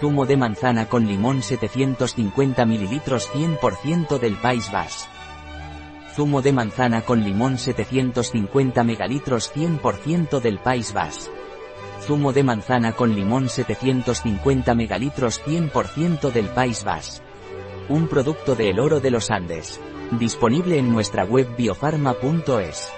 Zumo de manzana con limón 750 ml 100% del País Bas. Zumo de manzana con limón 750 megalitros 100% del País Bas. Zumo de manzana con limón 750 megalitros 100% del País Bas. Un producto de El Oro de los Andes. Disponible en nuestra web biofarma.es.